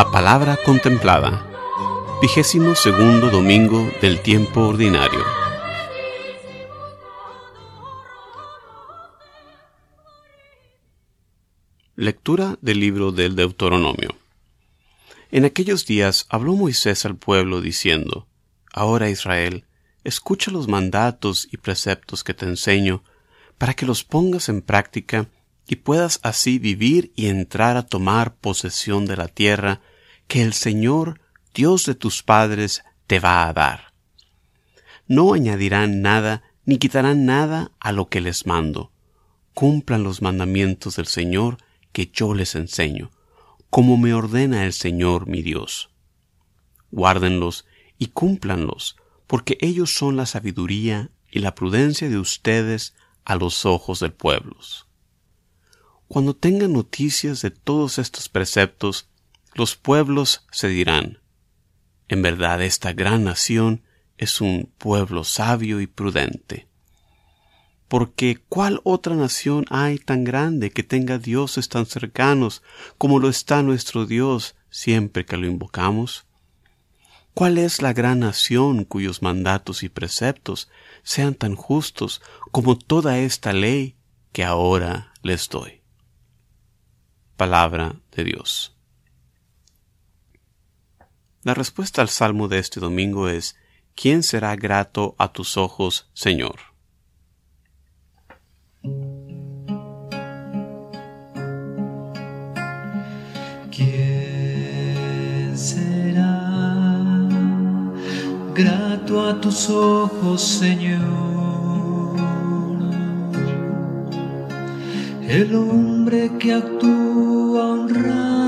La palabra contemplada. Vigésimo segundo domingo del tiempo ordinario. Lectura del libro del Deuteronomio. En aquellos días habló Moisés al pueblo diciendo, Ahora Israel, escucha los mandatos y preceptos que te enseño, para que los pongas en práctica y puedas así vivir y entrar a tomar posesión de la tierra que el Señor, Dios de tus padres, te va a dar. No añadirán nada ni quitarán nada a lo que les mando. Cumplan los mandamientos del Señor que yo les enseño, como me ordena el Señor mi Dios. Guárdenlos y cúmplanlos, porque ellos son la sabiduría y la prudencia de ustedes a los ojos del pueblo. Cuando tengan noticias de todos estos preceptos, los pueblos se dirán, en verdad esta gran nación es un pueblo sabio y prudente. Porque ¿cuál otra nación hay tan grande que tenga dioses tan cercanos como lo está nuestro Dios siempre que lo invocamos? ¿Cuál es la gran nación cuyos mandatos y preceptos sean tan justos como toda esta ley que ahora les doy? palabra de Dios. La respuesta al salmo de este domingo es ¿Quién será grato a tus ojos, Señor? ¿Quién será grato a tus ojos, Señor? El hombre que actúa honradamente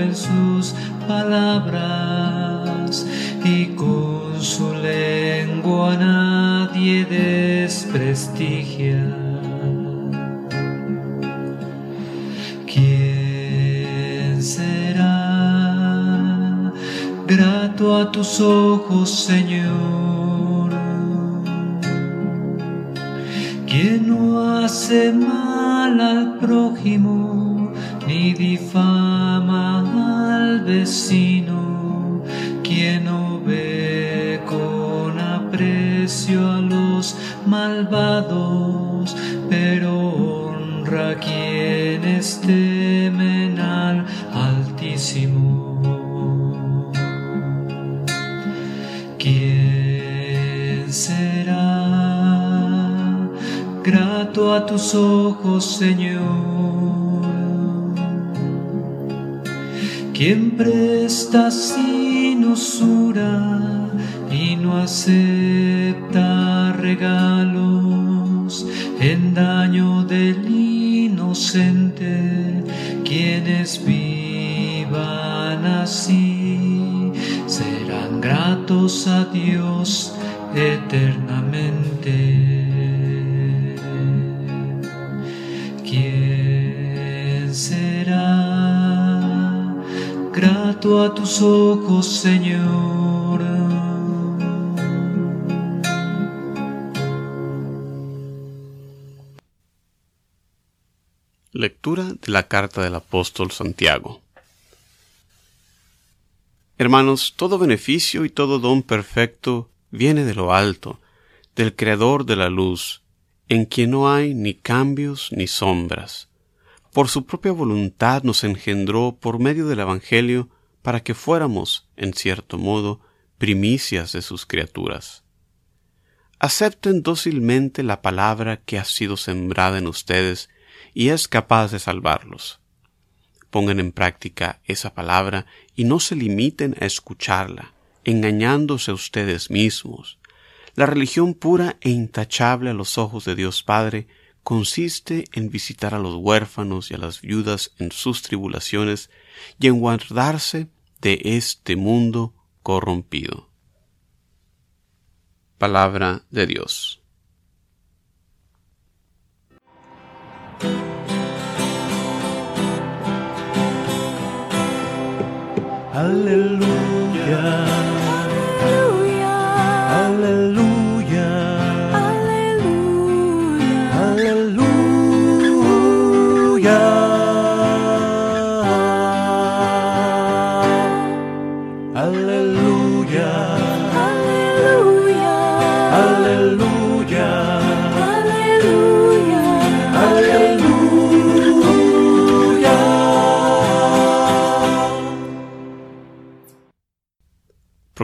en sus palabras y con su lengua nadie desprestigia. grato a tus ojos, Señor. Quien no hace mal al prójimo, ni difama al vecino, quien no ve con aprecio a los malvados, pero honra a quienes temen al Altísimo. grato a tus ojos, Señor. Quien presta sin usura y no acepta regalos en daño del inocente, quienes vivan así serán gratos a Dios eternamente. A tus ojos, Señor. Lectura de la carta del apóstol Santiago. Hermanos, todo beneficio y todo don perfecto viene de lo alto, del Creador de la luz, en quien no hay ni cambios ni sombras. Por su propia voluntad nos engendró por medio del Evangelio para que fuéramos, en cierto modo, primicias de sus criaturas. Acepten dócilmente la palabra que ha sido sembrada en ustedes y es capaz de salvarlos. Pongan en práctica esa palabra y no se limiten a escucharla, engañándose a ustedes mismos. La religión pura e intachable a los ojos de Dios Padre consiste en visitar a los huérfanos y a las viudas en sus tribulaciones y en guardarse de este mundo corrompido. Palabra de Dios. Aleluya.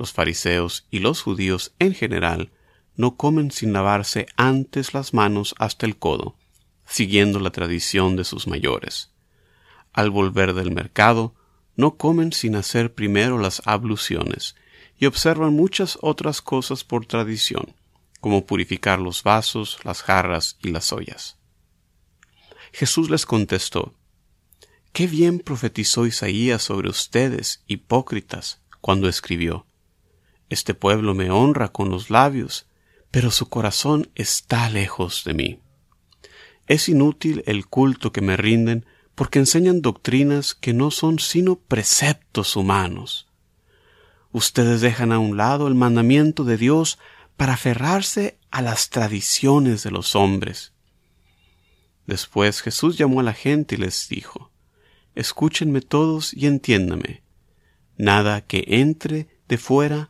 Los fariseos y los judíos en general no comen sin lavarse antes las manos hasta el codo, siguiendo la tradición de sus mayores. Al volver del mercado, no comen sin hacer primero las abluciones, y observan muchas otras cosas por tradición, como purificar los vasos, las jarras y las ollas. Jesús les contestó, Qué bien profetizó Isaías sobre ustedes, hipócritas, cuando escribió, Este pueblo me honra con los labios, pero su corazón está lejos de mí. Es inútil el culto que me rinden porque enseñan doctrinas que no son sino preceptos humanos. Ustedes dejan a un lado el mandamiento de Dios para aferrarse a las tradiciones de los hombres. Después Jesús llamó a la gente y les dijo, Escúchenme todos y entiéndame. Nada que entre de fuera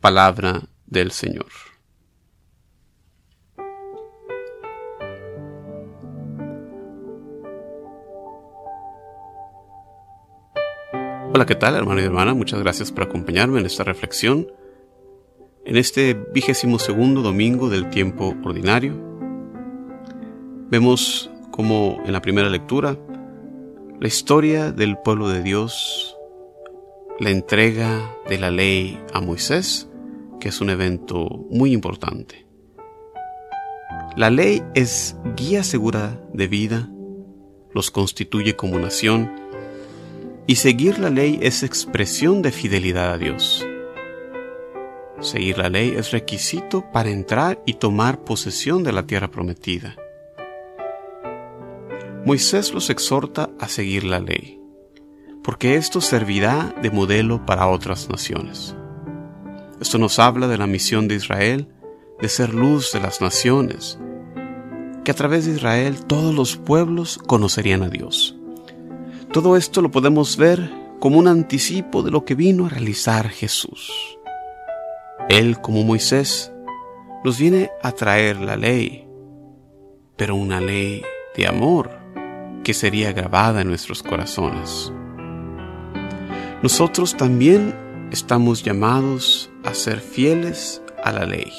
Palabra del Señor. Hola, ¿qué tal, hermano y hermana? Muchas gracias por acompañarme en esta reflexión. En este vigésimo segundo domingo del tiempo ordinario, vemos como en la primera lectura la historia del pueblo de Dios, la entrega de la ley a Moisés, que es un evento muy importante. La ley es guía segura de vida, los constituye como nación, y seguir la ley es expresión de fidelidad a Dios. Seguir la ley es requisito para entrar y tomar posesión de la tierra prometida. Moisés los exhorta a seguir la ley, porque esto servirá de modelo para otras naciones. Esto nos habla de la misión de Israel de ser luz de las naciones, que a través de Israel todos los pueblos conocerían a Dios. Todo esto lo podemos ver como un anticipo de lo que vino a realizar Jesús. Él, como Moisés, nos viene a traer la ley, pero una ley de amor que sería grabada en nuestros corazones. Nosotros también estamos llamados a ser fieles a la ley,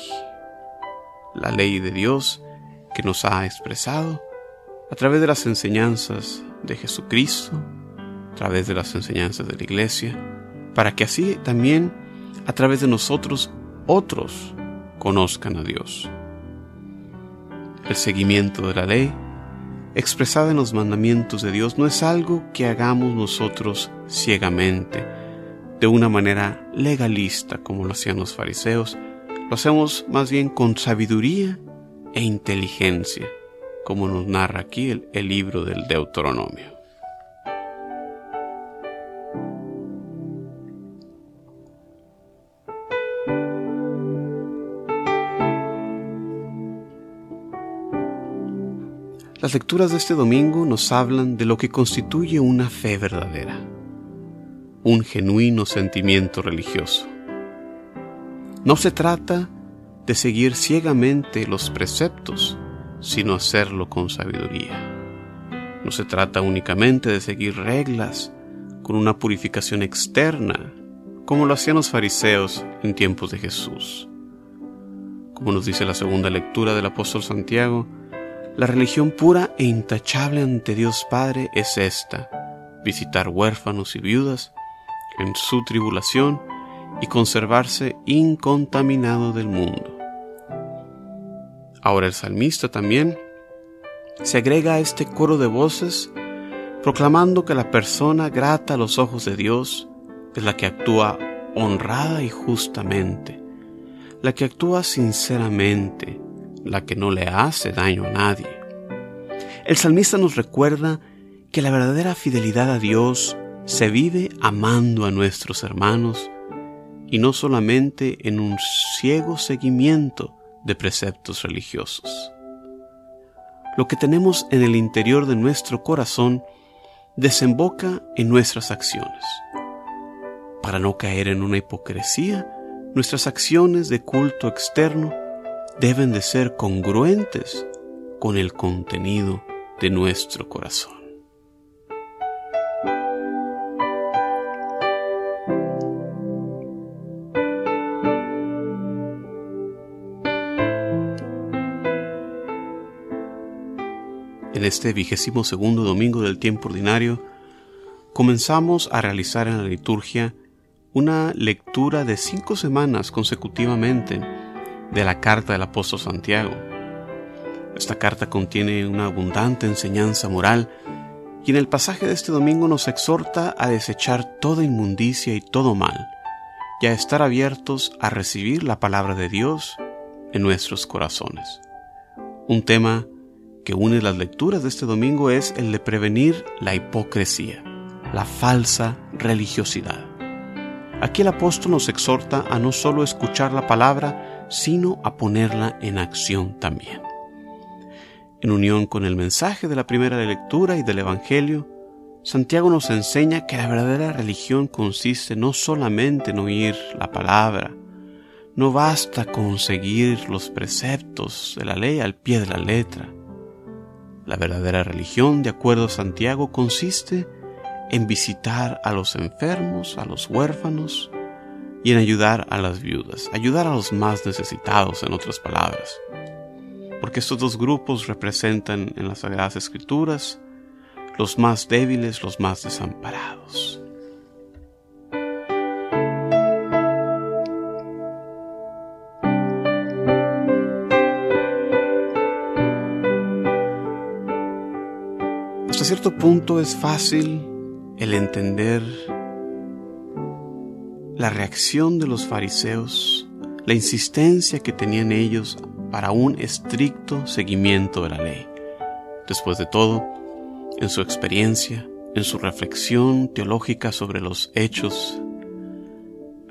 la ley de Dios que nos ha expresado a través de las enseñanzas de Jesucristo, a través de las enseñanzas de la Iglesia, para que así también a través de nosotros otros conozcan a Dios. El seguimiento de la ley, expresada en los mandamientos de Dios, no es algo que hagamos nosotros ciegamente, de una manera legalista como lo hacían los fariseos, lo hacemos más bien con sabiduría e inteligencia como nos narra aquí el, el libro del Deuteronomio. Las lecturas de este domingo nos hablan de lo que constituye una fe verdadera, un genuino sentimiento religioso. No se trata de seguir ciegamente los preceptos sino hacerlo con sabiduría. No se trata únicamente de seguir reglas con una purificación externa, como lo hacían los fariseos en tiempos de Jesús. Como nos dice la segunda lectura del apóstol Santiago, la religión pura e intachable ante Dios Padre es esta, visitar huérfanos y viudas en su tribulación y conservarse incontaminado del mundo. Ahora el salmista también se agrega a este coro de voces proclamando que la persona grata a los ojos de Dios es la que actúa honrada y justamente, la que actúa sinceramente, la que no le hace daño a nadie. El salmista nos recuerda que la verdadera fidelidad a Dios se vive amando a nuestros hermanos y no solamente en un ciego seguimiento de preceptos religiosos. Lo que tenemos en el interior de nuestro corazón desemboca en nuestras acciones. Para no caer en una hipocresía, nuestras acciones de culto externo deben de ser congruentes con el contenido de nuestro corazón. En este vigésimo segundo domingo del tiempo ordinario, comenzamos a realizar en la liturgia una lectura de cinco semanas consecutivamente de la carta del apóstol Santiago. Esta carta contiene una abundante enseñanza moral y en el pasaje de este domingo nos exhorta a desechar toda inmundicia y todo mal y a estar abiertos a recibir la palabra de Dios en nuestros corazones. Un tema que une las lecturas de este domingo es el de prevenir la hipocresía, la falsa religiosidad. Aquí el apóstol nos exhorta a no solo escuchar la palabra, sino a ponerla en acción también. En unión con el mensaje de la primera lectura y del Evangelio, Santiago nos enseña que la verdadera religión consiste no solamente en oír la palabra, no basta con seguir los preceptos de la ley al pie de la letra, la verdadera religión, de acuerdo a Santiago, consiste en visitar a los enfermos, a los huérfanos y en ayudar a las viudas, ayudar a los más necesitados, en otras palabras. Porque estos dos grupos representan en las Sagradas Escrituras los más débiles, los más desamparados. Cierto punto es fácil el entender la reacción de los fariseos, la insistencia que tenían ellos para un estricto seguimiento de la ley. Después de todo, en su experiencia, en su reflexión teológica sobre los hechos,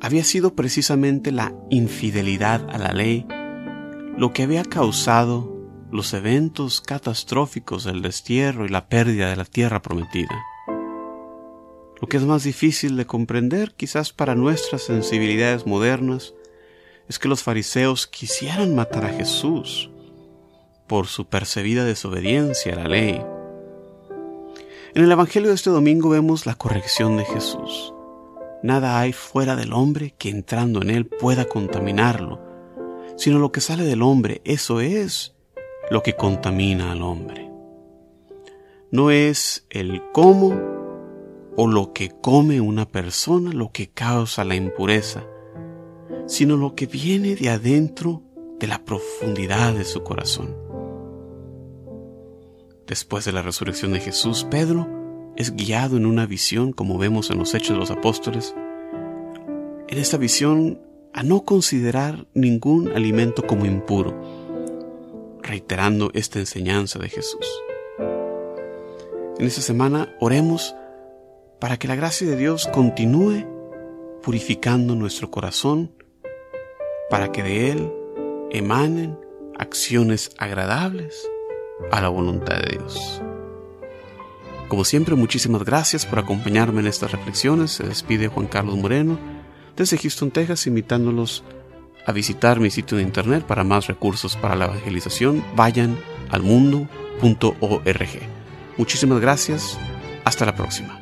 había sido precisamente la infidelidad a la ley lo que había causado los eventos catastróficos del destierro y la pérdida de la tierra prometida. Lo que es más difícil de comprender quizás para nuestras sensibilidades modernas es que los fariseos quisieran matar a Jesús por su percibida desobediencia a la ley. En el Evangelio de este domingo vemos la corrección de Jesús. Nada hay fuera del hombre que entrando en él pueda contaminarlo, sino lo que sale del hombre, eso es lo que contamina al hombre. No es el cómo o lo que come una persona lo que causa la impureza, sino lo que viene de adentro de la profundidad de su corazón. Después de la resurrección de Jesús, Pedro es guiado en una visión, como vemos en los Hechos de los Apóstoles, en esta visión a no considerar ningún alimento como impuro, reiterando esta enseñanza de Jesús. En esta semana oremos para que la gracia de Dios continúe purificando nuestro corazón, para que de Él emanen acciones agradables a la voluntad de Dios. Como siempre, muchísimas gracias por acompañarme en estas reflexiones. Se despide Juan Carlos Moreno desde Houston, Texas, invitándolos a visitar mi sitio de internet para más recursos para la evangelización, vayan al mundo.org. Muchísimas gracias. Hasta la próxima.